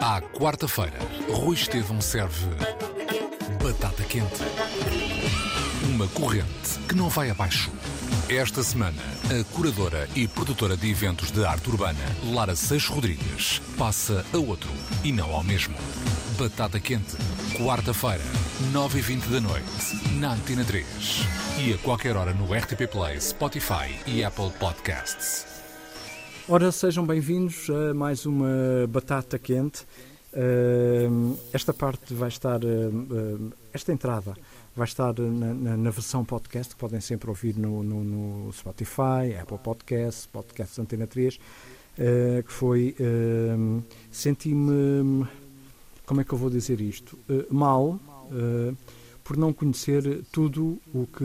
À quarta-feira, Rui Estevão serve batata quente. Uma corrente que não vai abaixo. Esta semana, a curadora e produtora de eventos de arte urbana, Lara Seixo Rodrigues, passa a outro e não ao mesmo. Batata quente, quarta-feira, 9h20 da noite, na Antena 3. E a qualquer hora no RTP Play, Spotify e Apple Podcasts. Ora, sejam bem-vindos a mais uma batata quente. Esta parte vai estar, esta entrada vai estar na, na, na, versão podcast que podem sempre ouvir no, no, no Spotify, Apple Podcasts, Podcasts Antena 3, que foi senti-me, como é que eu vou dizer isto, mal por não conhecer tudo o que,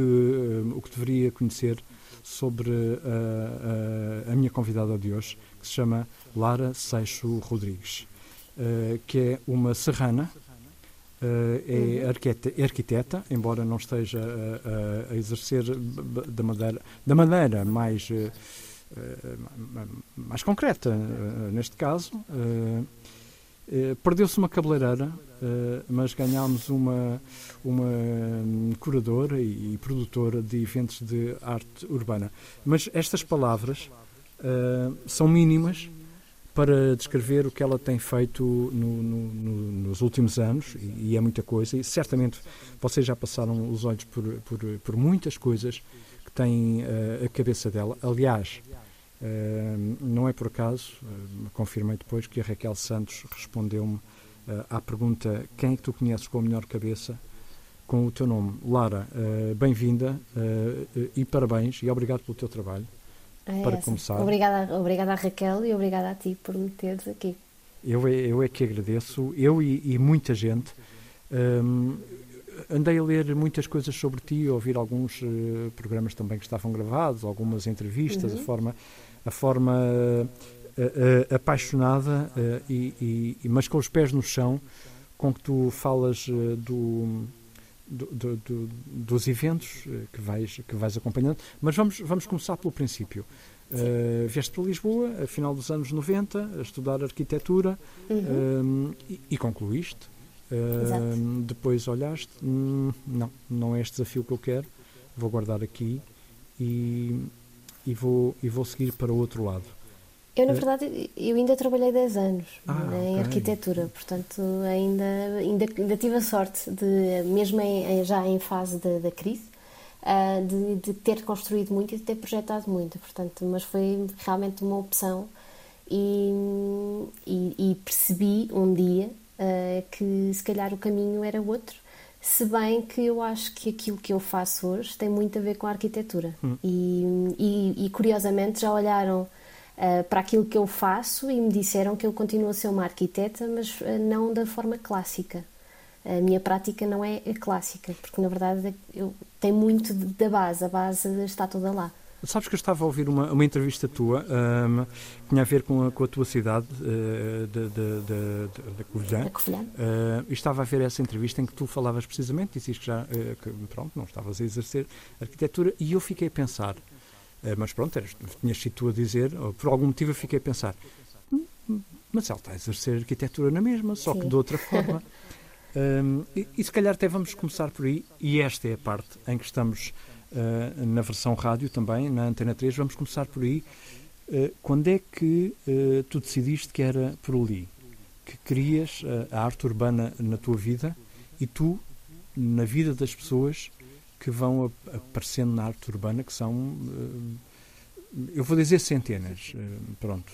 o que deveria conhecer sobre a, a, a minha convidada de hoje, que se chama Lara Seixo Rodrigues. Eh, que é uma serrana, Uh, é uhum. arquiteta, é arquiteta, embora não esteja a, a, exercer da maneira, da maneira mais, uh, mais concreta, uh, neste caso. Perdeu-se uma cabeleireira, mas ganhámos uma, uma curadora e, produtora de eventos de arte urbana. Mas estas palavras são mínimas para descrever o que ela tem feito no, no, no, nos últimos anos, e, e, é muita coisa, e certamente vocês já passaram os olhos por, por, por muitas coisas que têm uh, a cabeça dela. Aliás, não é por acaso, confirmei depois que a Raquel Santos respondeu-me à pergunta quem é que tu conheces com a melhor cabeça, com o teu nome. Lara, bem-vinda e parabéns e obrigado pelo teu trabalho. É para essa. começar. Obrigada, obrigada a Raquel e obrigada a ti por me teres aqui. Eu é, eu é que agradeço, eu e, e muita gente. Um, andei a ler muitas coisas sobre ti, a ouvir alguns uh, programas também que estavam gravados, algumas entrevistas, uhum. a forma, a forma uh, apaixonada, e, e, mas com os pés no chão, com que tu falas do, do, do, do, dos eventos eh, que vais, que vais acompanhando. Mas vamos, vamos começar pelo princípio. Uh, vieste para Lisboa, a final dos anos 90, a estudar arquitetura uhum. uh, e, e, concluíste. Uh, depois olhaste, hum, não, não é este desafio que eu quero, vou guardar aqui e, e, vou, e vou seguir para o outro lado. Eu, na verdade, eu ainda trabalhei 10 anos ah, em okay. arquitetura, portanto, ainda, ainda, ainda tive a sorte de, mesmo em, já em fase da crise, uh, de, de, ter construído muito e de ter projetado muito, portanto, mas foi realmente uma opção e, e, e percebi um dia uh, que se calhar o caminho era outro, se bem que eu acho que aquilo que eu faço hoje tem muito a ver com a arquitetura. Hum. E, e, curiosamente já olharam uh, para aquilo que eu faço e me disseram que eu continuo a ser uma arquiteta, mas uh, não da forma clássica. A minha prática não é clássica, porque na verdade eu tem muito da base, a base está toda lá. Sabes que eu estava a ouvir uma, uma entrevista tua um, que tinha a ver com a, com a tua cidade uh, de, de, de, de Covilhã. Covilhã. Uh, e estava a ver essa entrevista em que tu falavas precisamente, dizias que já uh, que, pronto, não estavas a exercer arquitetura, e eu fiquei a pensar, eh, mas pronto, eras, tinhas sido tu a dizer, por algum motivo eu fiquei a pensar, hum, mas ela está a exercer arquitetura na mesma, só Sim. que de outra forma. um, e, e, se calhar até vamos começar por aí, e esta é a parte em que estamos uh, na versão rádio também, na Antena 3, vamos começar por aí. Uh, quando é que uh, tu decidiste que era por ali? Que querias a arte urbana na tua vida e tu, na vida das pessoas, que vão aparecendo na arte urbana, que são, eh, eu vou dizer centenas, eh, pronto.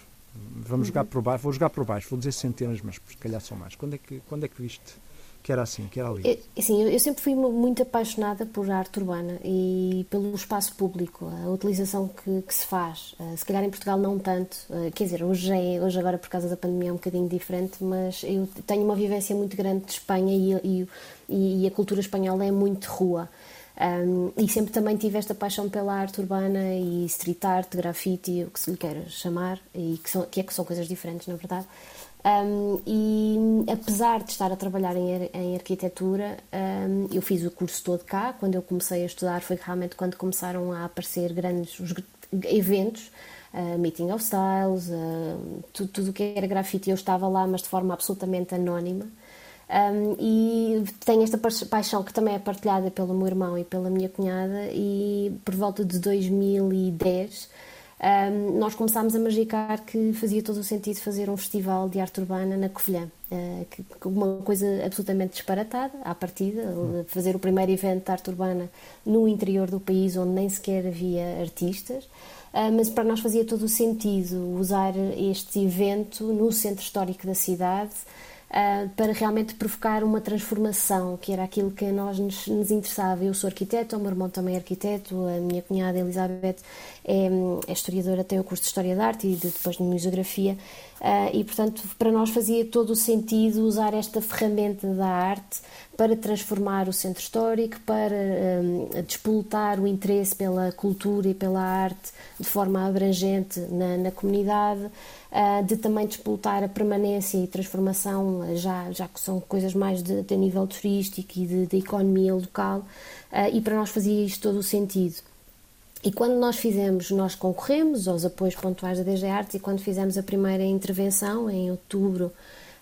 Vamos jogar por baixo, vou jogar por baixo, vou dizer centenas, mas se calhar são mais. Quando é que, quando é que viste que era assim, que era ali? Assim, eu sempre fui muito apaixonada por arte urbana e pelo espaço público, a utilização que, que se faz. Uh, se calhar em Portugal não tanto, uh, quer dizer, hoje, é, hoje agora por causa da pandemia é um bocadinho diferente, mas eu tenho uma vivência muito grande de Espanha e, e, e a cultura espanhola é muito rua. Um, e sempre também tive esta paixão pela arte urbana e street art, grafite, o que se lhe queira chamar, e que, são, que é que são coisas diferentes, na verdade. Um, e apesar de estar a trabalhar em, em arquitetura, um, eu fiz o curso todo cá. Quando eu comecei a estudar, foi realmente quando começaram a aparecer grandes os eventos. uh, Meeting of Styles, tudo, tudo o que era grafite. Eu estava lá, mas de forma absolutamente anónima. Um, e tenho esta paixão que também é partilhada pelo meu irmão e pela minha cunhada e por volta de 2010 um, nós começámos a magicar que fazia todo o sentido fazer um festival de arte urbana na Covilhã. Uh, que, uma coisa absolutamente disparatada, à partida, fazer o primeiro evento de arte urbana no interior do país, onde nem sequer havia artistas. Uh, mas para nós fazia todo o sentido usar este evento no centro histórico da cidade, uh, para realmente provocar uma transformação, que era aquilo que a nós nos, nos, interessava. Eu sou arquiteto, o meu irmão também é arquiteto, a minha cunhada Elizabeth é, é historiadora, tem o curso de História da Arte e de, depois de Museografia, uh, e portanto para nós fazia todo o sentido usar esta ferramenta da arte para transformar o centro histórico, para um, despoltar o interesse pela cultura e pela arte de forma abrangente na, na comunidade, uh, de também despoltar a permanência e transformação, já, já que são coisas mais de, de nível turístico e de, de economia local, uh, e para nós fazia isto todo o sentido. E quando nós fizemos, nós concorremos aos apoios pontuais da DG Artes e quando fizemos a primeira intervenção, em outubro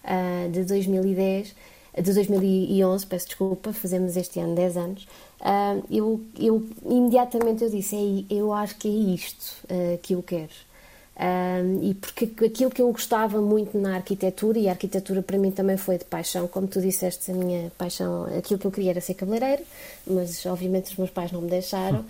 uh, de 2010, de 2011, peço desculpa, fazemos este ano 10 anos, uh, eu, eu imediatamente eu disse, eu acho que é isto uh, que eu quero. Uh, e porque aquilo que eu gostava muito na arquitetura, e a arquitetura para mim também foi de paixão, como tu disseste, a minha paixão, aquilo que eu queria era ser cabeleireira, mas obviamente os meus pais não me deixaram.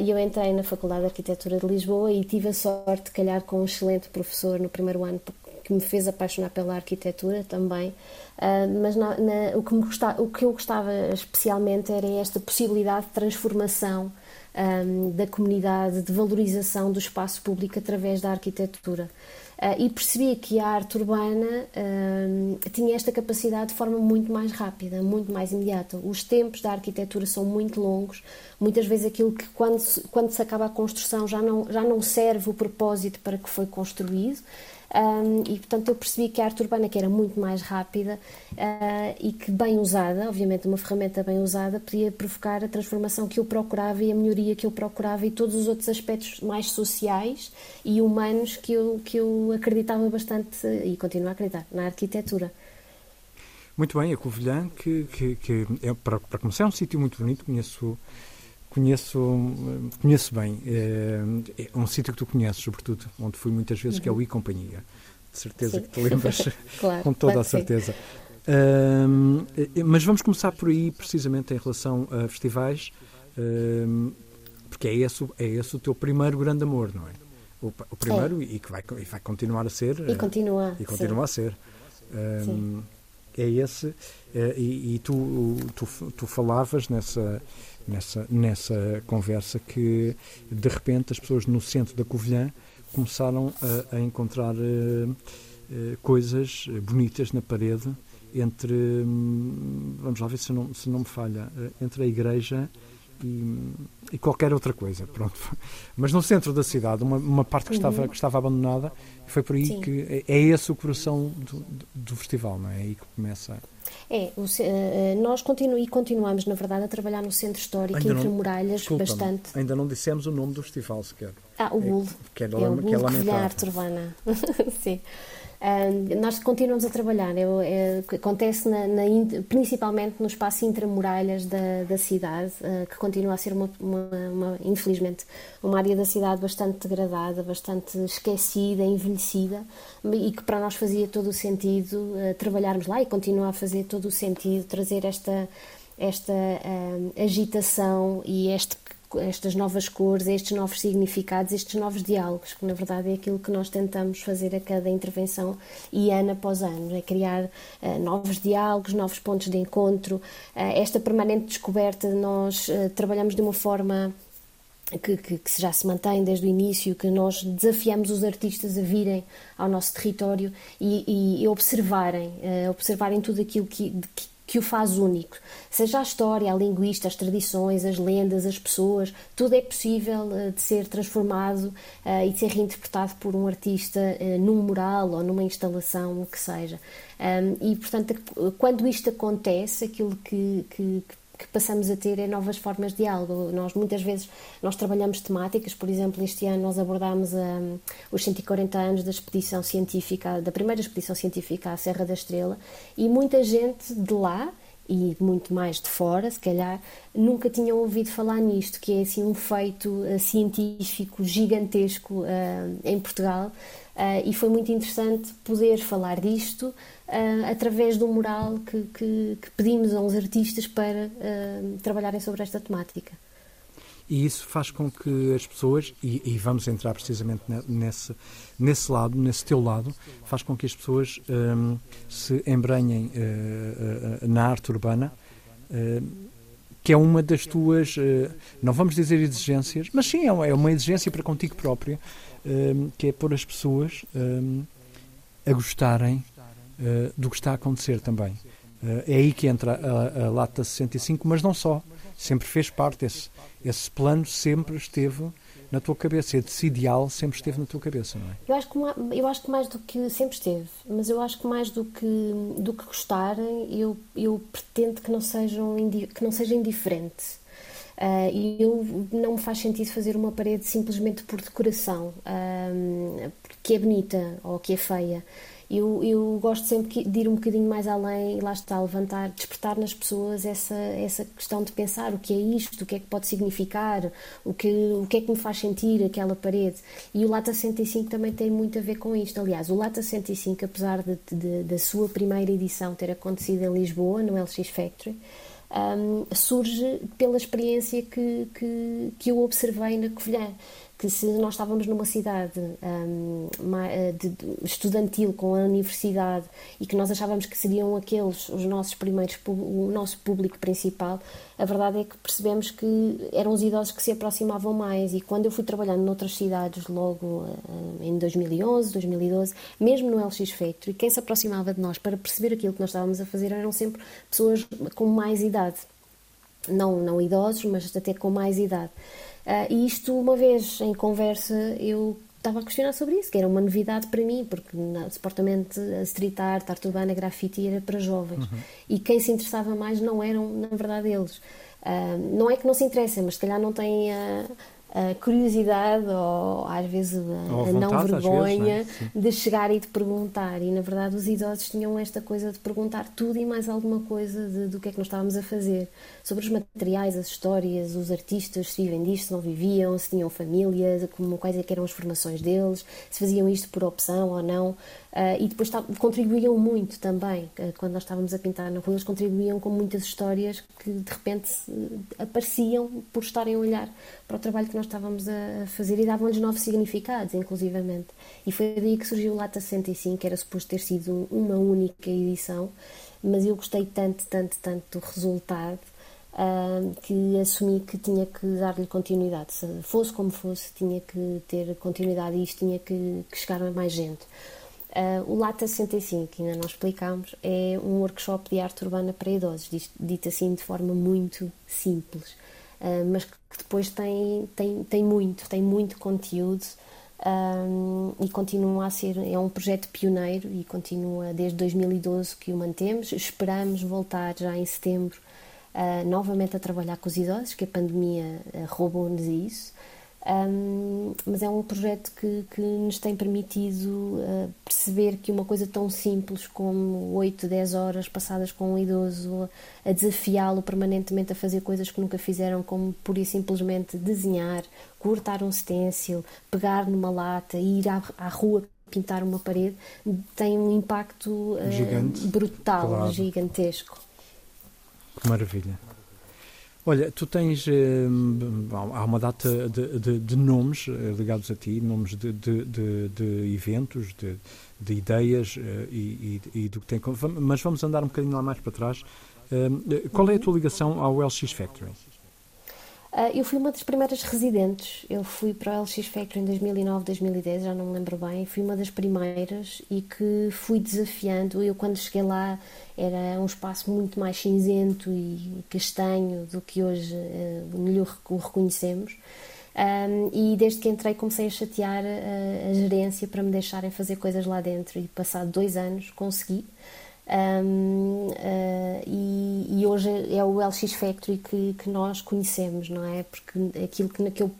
E eu entrei na Faculdade de Arquitetura de Lisboa e tive a sorte de calhar com um excelente professor no primeiro ano que me fez apaixonar pela arquitetura também. Uh, mas na, na, o, que me gostava, o que eu gostava especialmente era esta possibilidade de transformação um, da comunidade, de valorização do espaço público através da arquitetura. Uh, e percebi que a arte urbana uh, tinha esta capacidade de forma muito mais rápida, muito mais imediata. Os tempos da arquitetura são muito longos, muitas vezes aquilo que quando se, quando se acaba a construção já não, já não serve o propósito para que foi construído um, e portanto eu percebi que a arte urbana que era muito mais rápida uh, e que bem usada, obviamente uma ferramenta bem usada, podia provocar a transformação que eu procurava e a melhoria que eu procurava e todos os outros aspectos mais sociais e humanos que eu, que eu acreditava bastante e continuo a acreditar na arquitetura. Muito bem, a Covilhã, que, que, que é, para, para começar, é um sítio muito bonito, conheço conheço, conheço bem. É, é um sítio que tu conheces, sobretudo, onde fui muitas vezes, uhum. que é o uhum. I Companhia. De certeza sim. que te lembras, claro, com toda claro a certeza. Um, mas vamos começar por aí, precisamente em relação a festivais, um, porque é esse, é esse o teu primeiro grande amor, não é? O, o primeiro é. e que vai, e vai continuar a ser. E continua, e continua a ser. Um, é esse, é, e, e tu, tu, tu falavas nessa, nessa, nessa conversa que de repente as pessoas no centro da Covilhã começaram a, a encontrar uh, uh, coisas bonitas na parede entre, um, vamos lá ver se não, se não me falha, entre a igreja e, e, qualquer outra coisa, pronto. Mas no centro da cidade, uma, uma parte que estava, uhum. que estava abandonada, foi por aí Sim. que é, é esse o coração do, do, festival, não é? é aí que começa. É, o, uh, nós continu, continuamos, na verdade, a trabalhar no centro histórico, ainda entre não, muralhas, bastante. Ainda não dissemos o nome do festival sequer. Ah, o Bull. É, que é, é, o Bull que é Arte Urbana. Sim. Uh, nós continuamos a trabalhar, eu, é, acontece na, na, principalmente no espaço intramuralhas da, da cidade, uh, que continua a ser, uma, uma, uma, infelizmente, uma área da cidade bastante degradada, bastante esquecida, envelhecida, e que para nós fazia todo o sentido uh, trabalharmos lá e continua a fazer todo o sentido trazer esta, esta agitação e este estas novas cores, estes novos significados, estes novos diálogos, que na verdade é aquilo que nós tentamos fazer a cada intervenção e ano após ano, é criar uh, novos diálogos, novos pontos de encontro, uh, esta permanente descoberta, nós uh, trabalhamos de uma forma que, que, que, já se mantém desde o início, que nós desafiamos os artistas a virem ao nosso território e, e observarem, observarem tudo aquilo que, que que o faz único. Seja a história, a linguista, as tradições, as lendas, as pessoas, tudo é possível uh, de ser transformado uh, e de ser reinterpretado por um artista uh, num mural ou numa instalação, o que seja. E, portanto, quando isto acontece, aquilo que, que, que passamos a ter é novas formas de diálogo. Nós muitas vezes nós trabalhamos temáticas, por exemplo, este ano nós abordámos um, os 140 anos da expedição científica, da primeira expedição científica à Serra da Estrela, e muita gente de lá e muito mais de fora, se calhar, nunca tinham ouvido falar nisto, que é assim um feito uh, científico gigantesco uh, em Portugal. Uh, e foi muito interessante poder falar disto através do mural que, que, que, pedimos a uns artistas para trabalharem sobre esta temática. E isso faz com que as pessoas, e, e vamos entrar precisamente nesse, nesse lado, nesse teu lado, faz com que as pessoas um, se embrenhem uh, uh, na arte urbana, uh, que é uma das tuas, não vamos dizer exigências, mas sim, é uma, é exigência para contigo própria, hum, que é pôr as pessoas hum, a gostarem do que está a acontecer também. É aí que entra a, a Lata 65, mas não só sempre fez parte, esse, esse plano sempre esteve na tua cabeça, esse ideal sempre esteve na tua cabeça, não é? Eu acho que, eu acho que mais do que sempre esteve, mas eu acho que mais do que, do que gostarem, eu, eu pretendo que não, sejam, que não seja indiferente. Uh, e eu não me faz sentido fazer uma parede simplesmente por decoração, uh, que é bonita ou que é feia. Eu, eu gosto sempre de ir um bocadinho mais além e lá está, levantar, despertar nas pessoas essa, essa questão de pensar o que é isto, o que é que pode significar, o que, o que é que me faz sentir aquela parede. E o Lata 105 também tem muito a ver com isto. Aliás, o Lata 105, apesar de, de, da sua primeira edição ter acontecido em Lisboa, no LX Factory, um, surge pela experiência que, que, que eu observei na Covilhã que se nós estávamos numa cidade um, eh, de, de, estudantil com a universidade e que nós achávamos que seriam aqueles os nossos primeiros o nosso público principal a verdade é que percebemos que eram os idosos que se aproximavam mais. E quando eu fui trabalhando noutras cidades logo uh, em 2011 2012 mesmo no LX Factory quem se aproximava de nós para perceber aquilo que nós estávamos a fazer eram sempre pessoas com mais idade não não idosos mas até com mais idade Uh, e isto, uma vez em conversa, eu estava a questionar sobre isso, que era uma novidade para mim, porque na, supostamente a street art, arte urbana, grafite era para jovens. Uhum. E quem se interessava mais não eram, na verdade, eles. Uh, não é que não se interessem, mas se calhar não têm a, a curiosidade ou às vezes a, a vontade, não vergonha vezes, é? de chegar e de perguntar. E na verdade os idosos tinham esta coisa de perguntar tudo e mais alguma coisa de, do que é que nós estávamos a fazer. Sobre os materiais, as histórias, os artistas, se vivem disto, se não viviam, se tinham família, como, quais é eram as formações deles, se faziam isto por opção ou não. Uh, e depois contribuíam muito também, uh, quando nós estávamos a pintar na rua, eles contribuíam com muitas histórias que de repente uh, apareciam por estarem a olhar para o trabalho que nós estávamos a fazer e davam-lhes novos significados, inclusivamente. E foi daí que surgiu o Lata 65, que era suposto ter sido uma única edição, mas eu gostei tanto, tanto, tanto do resultado que assumi que tinha que dar-lhe continuidade. Se fosse como fosse, tinha que ter continuidade e isto tinha que, que chegar a mais gente. Uh, o Lata 65, que ainda não explicámos, é um workshop de arte urbana para idosos, dito assim de forma muito simples, uh, mas que depois tem, tem, tem muito, tem muito conteúdo um, e continua a ser, é um projeto pioneiro e continua desde 2012 que o mantemos. Esperamos voltar já em setembro uh, novamente a trabalhar com os idosos, que a pandemia roubou-nos isso. Um, mas é um projeto que, que nos tem permitido uh, perceber que uma coisa tão simples como 8, 10 horas passadas com um idoso a desafiá-lo permanentemente a fazer coisas que nunca fizeram, como pura e simplesmente desenhar, cortar um stencil, pegar numa lata, ir à, à rua pintar uma parede, tem um impacto uh, brutal, claro. gigantesco. Que maravilha. Olha, tu tens. Eh, há uma data de, de, de, nomes eh, ligados a ti, nomes de, de eventos, de, ideias eh, e, e, e, do que tem. Mas vamos andar um bocadinho lá mais para trás. qual é a tua ligação ao LX Factory? Uh, eu fui uma das primeiras residentes. Eu fui para o LX Factory em 2009, 2010, já não me lembro bem. Fui uma das primeiras e que fui desafiando. Eu, quando cheguei lá, era um espaço muito mais cinzento e castanho do que hoje uh, o reconhecemos. Um, e desde que entrei comecei a chatear a, a, gerência para me deixarem fazer coisas lá dentro e passado dois anos consegui Um, uh, e, e, hoje é o LX Factory que, que, nós conhecemos, não é? Porque aquilo que, que eu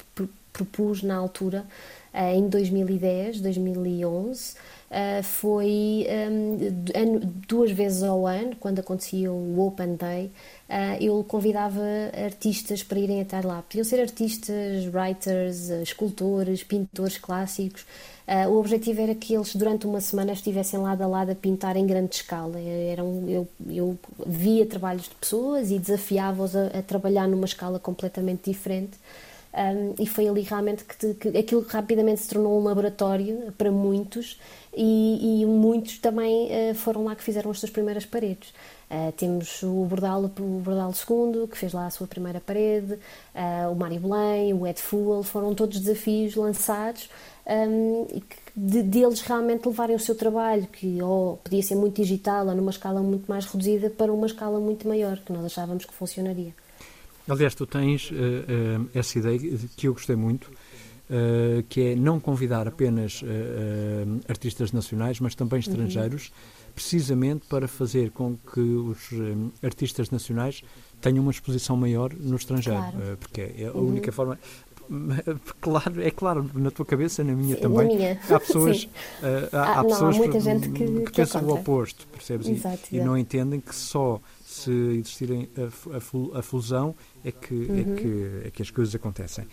propus na altura, uh, em 2010, 2011, uh, foi um, duas vezes ao ano, quando acontecia o Open Day, uh, eu convidava artistas para irem até lá. Podiam ser artistas, writers, escultores, pintores clássicos. Uh, o objetivo era que eles, durante uma semana, estivessem lado a lado a pintar em grande escala. Eram, eu, eu via trabalhos de pessoas e desafiava-os a, a, trabalhar numa escala completamente diferente. Um, e foi ali realmente que, que, aquilo rapidamente se tornou um laboratório para muitos e, e muitos também uh, foram lá que fizeram as suas primeiras paredes. Uh, temos o Bordal, o Bordal II, que fez lá a sua primeira parede, uh, o Mário Belém, o Ed Fuel, foram todos desafios lançados um, de, deles realmente levarem o seu trabalho, que ou podia ser muito digital ou numa escala muito mais reduzida, para uma escala muito maior, que nós achávamos que funcionaria. Aliás, tu tens uh, uh, essa ideia que eu gostei muito, uh, que é não convidar apenas artistas nacionais, mas também estrangeiros, uhum. precisamente para fazer com que os artistas nacionais tenham uma exposição maior no estrangeiro, claro. porque é a uhum. única forma. Claro, é claro, na tua cabeça, na minha Sim, também. Na minha. Há pessoas, uh, há, há, há não, pessoas há muita gente que, que, que pensam o oposto, percebes? Exato, e, e, não entendem que só se existirem a, a, a fusão é que, é uhum. é, que, é que as coisas acontecem.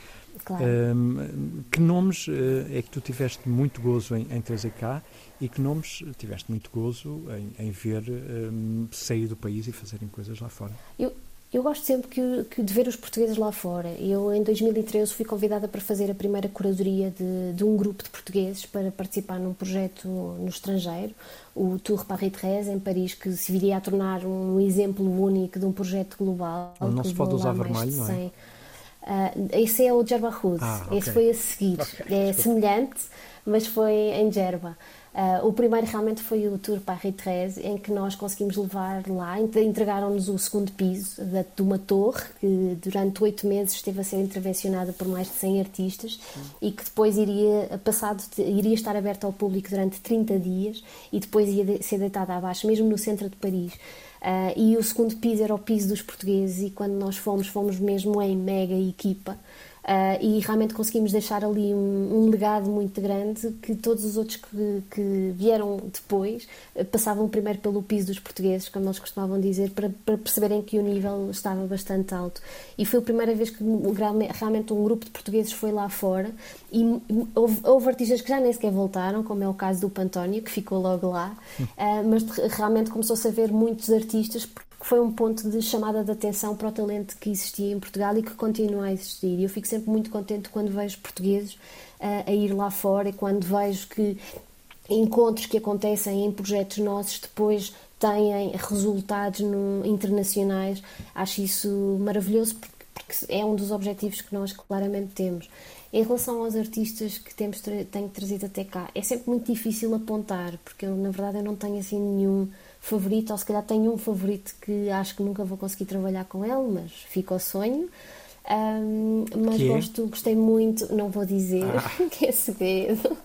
Claro. Um, que nomes uh, é que tu tiveste muito gozo em, em trazer cá e que nomes tiveste muito gozo em, em ver um, sair do país e fazerem coisas lá fora? Eu, eu gosto sempre que, que, de ver os portugueses lá fora. Eu, em 2013, fui convidada para fazer a primeira curadoria de, de um grupo de portugueses para participar num projeto no estrangeiro, o Tour Paris-Thérèse, em Paris, que se viria a tornar um exemplo único de um projeto global. Não se pode usar vermelho, não é? Uh, esse é o Gerba Hood, ah, okay. esse foi a seguir. Okay, é semelhante, mas foi em Gerba. Uh, o primeiro realmente foi o Tour Paris-Thérèse, em que nós conseguimos levar lá, entregaram-nos o segundo piso de, de uma torre que durante oito meses esteve a ser intervencionada por mais de 100 artistas e que depois iria, passado, iria estar aberta ao público durante 30 dias e depois ia de, ser deitada abaixo, mesmo no centro de Paris. Uh, e o segundo piso era o piso dos portugueses e quando nós fomos, fomos mesmo em mega equipa Uh, e realmente conseguimos deixar ali um, um, legado muito grande que todos os outros que, que vieram depois uh, passavam primeiro pelo piso dos portugueses, como eles costumavam dizer, para, para, perceberem que o nível estava bastante alto. E foi a primeira vez que realmente um grupo de portugueses foi lá fora. E houve, houve artistas que já nem sequer voltaram, como é o caso do Pantónio, que ficou logo lá, uh, mas realmente começou-se a ver muitos artistas que foi um ponto de chamada de atenção para o talento que existia em Portugal e que continua a existir. E eu fico sempre muito contente quando vejo portugueses uh, a ir lá fora e quando vejo que encontros que acontecem em projetos nossos depois têm resultados no, internacionais. Acho isso maravilhoso porque, porque, é um dos objetivos que nós claramente temos. Em relação aos artistas que temos tenho trazido até cá, é sempre muito difícil apontar, porque eu, na verdade eu não tenho assim nenhum favorito, ou se calhar tenho um favorito que acho que nunca vou conseguir trabalhar com ele, mas fica ao sonho. Um, mas que gosto, é? gostei muito, não vou dizer ah. que é segredo.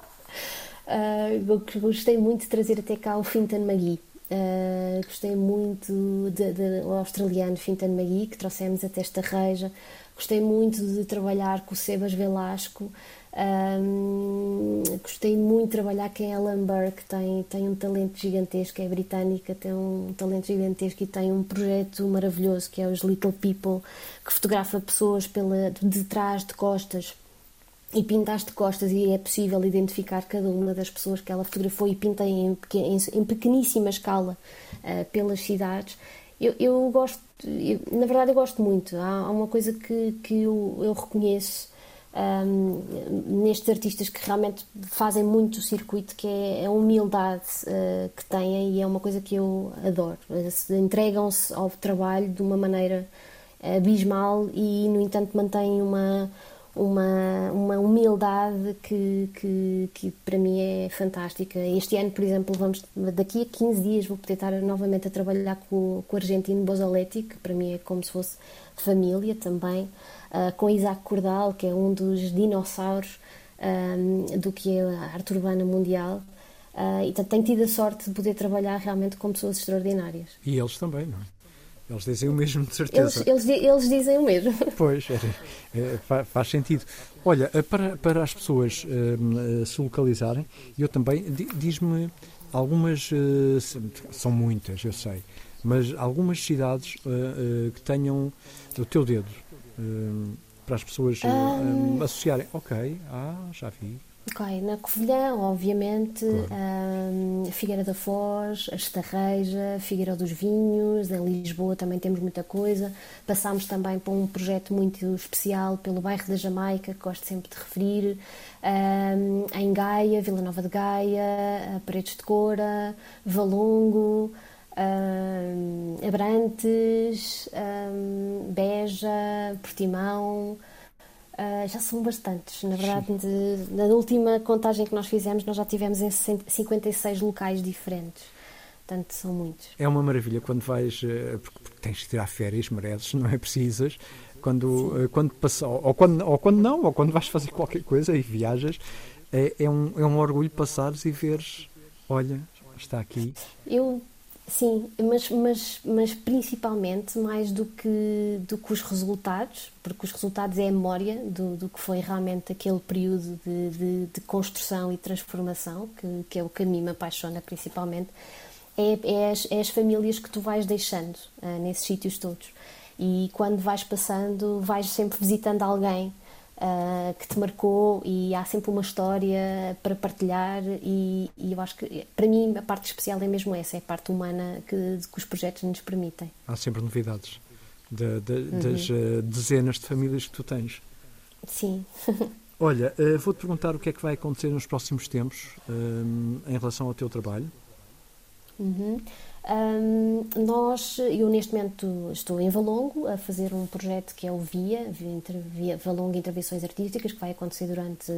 Uh, gostei muito de trazer até cá o Fintan Magui. Uh, gostei muito do australiano Fintan Magui, que trouxemos até esta reja. Gostei muito de trabalhar com o Sebas Velasco. Um, gostei muito de trabalhar com a Ellen Burke, tem, tem um talento gigantesco, é britânica, tem um talento gigantesco e tem um projeto maravilhoso que é os Little People, que fotografa pessoas pela, de trás, de costas e pintaste de costas e é possível identificar cada uma das pessoas que ela fotografou e pinta em, em, em pequeníssima escala uh, pelas cidades. Eu, eu gosto, eu, na verdade, eu gosto muito. Há, há uma coisa que, que eu, eu reconheço um, nestes artistas que realmente fazem muito o circuito, que é a humildade uh, que têm e é uma coisa que eu adoro. Entregam-se ao trabalho de uma maneira abismal e, no entanto, mantêm uma, uma, uma humildade que, que, que para mim é fantástica. Este ano, por exemplo, vamos daqui a 15 dias vou poder estar novamente a trabalhar com, com o argentino Bozoletti, que para mim é como se fosse família também uh, com Isaac Cordal, que é um dos dinossauros um, do que é a arte urbana mundial. Uh, e tenho tido a sorte de poder trabalhar realmente com pessoas extraordinárias. E eles também, não é? Eles dizem o mesmo, de certeza. Eles, eles, eles dizem o mesmo. Pois, é, é, faz sentido. Olha, eh, para, para as pessoas uh, se localizarem, eu também, diz-me algumas, uh, são muitas, eu sei, mas algumas cidades uh, que tenham o teu dedo, para as pessoas um... associarem. Ok, ah, já vi, Ok, na Covilhã, obviamente, claro. um, Figueira da Foz, a Estarreja, Figueira dos Vinhos, em Lisboa também temos muita coisa. Passámos também por um projeto muito especial pelo bairro da Jamaica, que gosto sempre de referir, um, em Gaia, Vila Nova de Gaia, Paredes de Cora, Valongo, um, Abrantes, Beja, Portimão. Uh, já são bastantes. Na verdade, de, na última contagem que nós fizemos, nós já tivemos em 56 locais diferentes. Portanto, são muitos. É uma maravilha quando vais, uh, porque, tens de tirar férias, mereces, não é precisas. Quando, uh, quando passa, ou, quando, ou quando não, ou quando vais fazer qualquer coisa e viajas, é, é, um, é um orgulho passares e veres, olha, está aqui. Eu Sim, mas, mas, mas principalmente mais do que, do que os resultados, porque os resultados é a memória do, do que foi realmente aquele período de, de, de construção e transformação, que, que é o que a mim me apaixona principalmente, é, é, as, é as famílias que tu vais deixando uh, nesses sítios todos. E quando vais passando, vais sempre visitando alguém uh, que te marcou e há sempre uma história para partilhar e, e, eu acho que para mim a parte especial é mesmo essa, é a parte humana que, que os projetos nos permitem. Há sempre novidades de, de, uhum. das uh, dezenas de famílias que tu tens. Sim. Olha, uh, vou-te perguntar o que é que vai acontecer nos próximos tempos em relação ao teu trabalho. Uhum. Um, nós, eu neste momento estou em Valongo a fazer um projeto que é o VIA, Via Valongo Intervenções Artísticas, que vai acontecer durante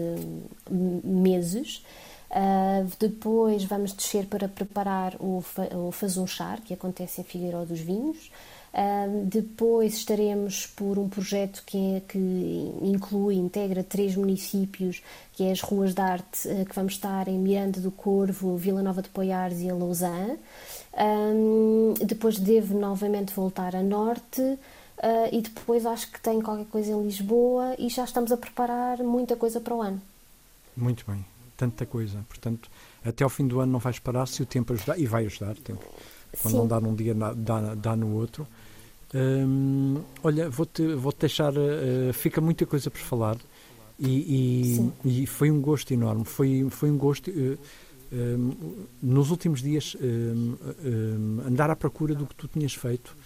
meses. Uh, depois vamos descer para preparar o, o Fazunchar, que acontece em Figueiró dos Vinhos. Uh, depois estaremos por um projeto que, é, que inclui, integra três municípios, que é as Ruas de Arte, uh, que vamos estar em Miranda do Corvo, Vila Nova de Poiares e a Lausanne. Um, depois devo novamente voltar a Norte uh, e depois acho que tenho qualquer coisa em Lisboa e já estamos a preparar muita coisa para o ano. Muito bem, tanta coisa. Portanto, até ao fim do ano não vais parar se o tempo ajudar, e vai ajudar. Tempo. Quando Sim. não dá num dia, dá, dá no outro. Olha, vou-te vou -te deixar, uh, fica muita coisa por falar e, e, e, foi um gosto enorme. Foi, foi um gosto. Uh, nos últimos dias andar à procura do que tu tinhas feito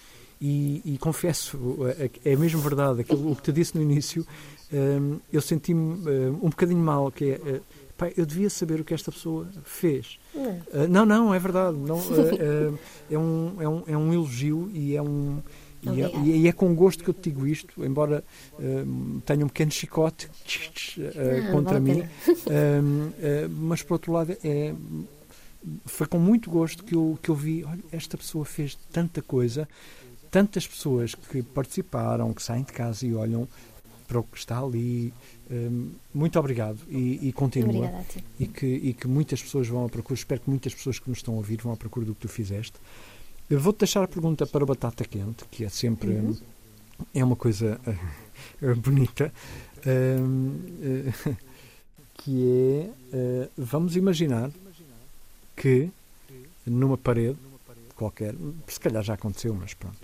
e, e confesso, é, é mesmo verdade, aquilo o que te disse no início, eu senti-me um bocadinho mal, que é, pai, eu devia saber o que esta pessoa fez. Não, uh, não, não, é verdade, não, uh, uh, é, um, é, um, é um elogio e é um e é, e é, com gosto que eu te digo isto, embora uh, tenha um pequeno chicote uh, contra mim, uh, mas por outro lado é, foi com muito gosto que eu, que eu vi, olha, esta pessoa fez tanta coisa, tantas pessoas que participaram, que saem de casa e olham para o que está ali. muito obrigado e, e continua. E que, e que muitas pessoas vão à procura, espero que muitas pessoas que nos estão a ouvir vão à procura do que tu fizeste. Eu vou-te deixar a pergunta para a batata quente, que é sempre uhum. é uma coisa uh, bonita, uh, que é vamos imaginar que numa parede qualquer, se calhar já aconteceu, mas pronto,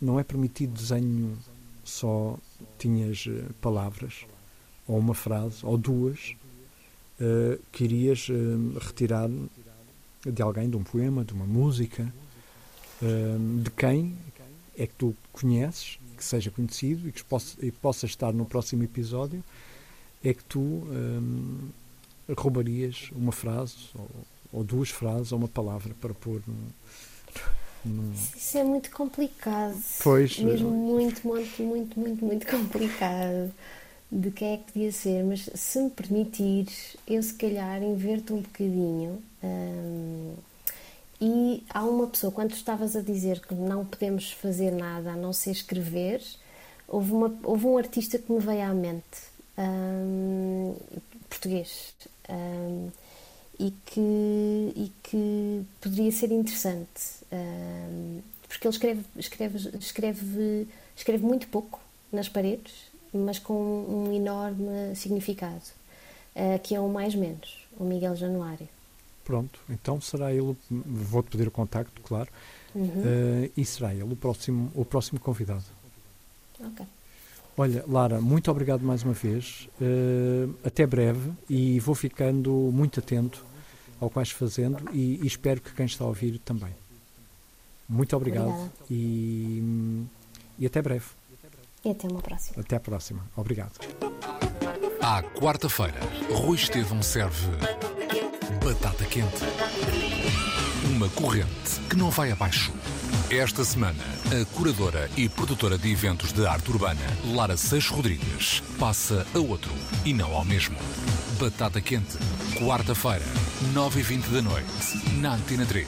não é permitido desenho só tinhas palavras ou uma frase ou duas que irias retirar de alguém, de um poema, de uma música, hum, de quem é que tu conheces, que seja conhecido e que possa, e possa estar no próximo episódio, é que tu hum, roubarias uma frase, ou, ou, duas frases, ou uma palavra para pôr num, num... Isso é muito complicado. Pois. Mesmo muito, muito, muito, muito, muito complicado de quem é que devia ser, mas se me permitires, eu se calhar inverto um bocadinho. Hum, e há uma pessoa, quando estavas a dizer que não podemos fazer nada a não ser escrever, houve, uma, houve um artista que me veio à mente, hum, português, hum, e, que, e que poderia ser interessante. Porque ele escreve, escreve, escreve, escreve muito pouco nas paredes, mas com um enorme significado, uh, que é o mais menos, o Miguel Januário. Pronto, então será ele, vou-te pedir o contacto, claro, uhum. uh, e será ele o próximo, o próximo convidado. Ok. Olha, Lara, muito obrigado mais uma vez. Uh, até breve e vou ficando muito atento ao que vais fazendo e, e espero que quem está a ouvir também. Muito obrigado e, e até breve. E até uma próxima. Até a próxima. Obrigado. À quarta-feira, Rui Estevão serve batata quente. Uma corrente que não vai abaixo. Esta semana, a curadora e produtora de eventos de arte urbana, Lara Seixas Rodrigues, passa a outro e não ao mesmo. Batata Quente, quarta-feira, 9h20 da noite, na Antena 3.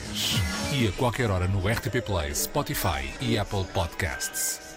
E a qualquer hora no RTP Play, Spotify e Apple Podcasts.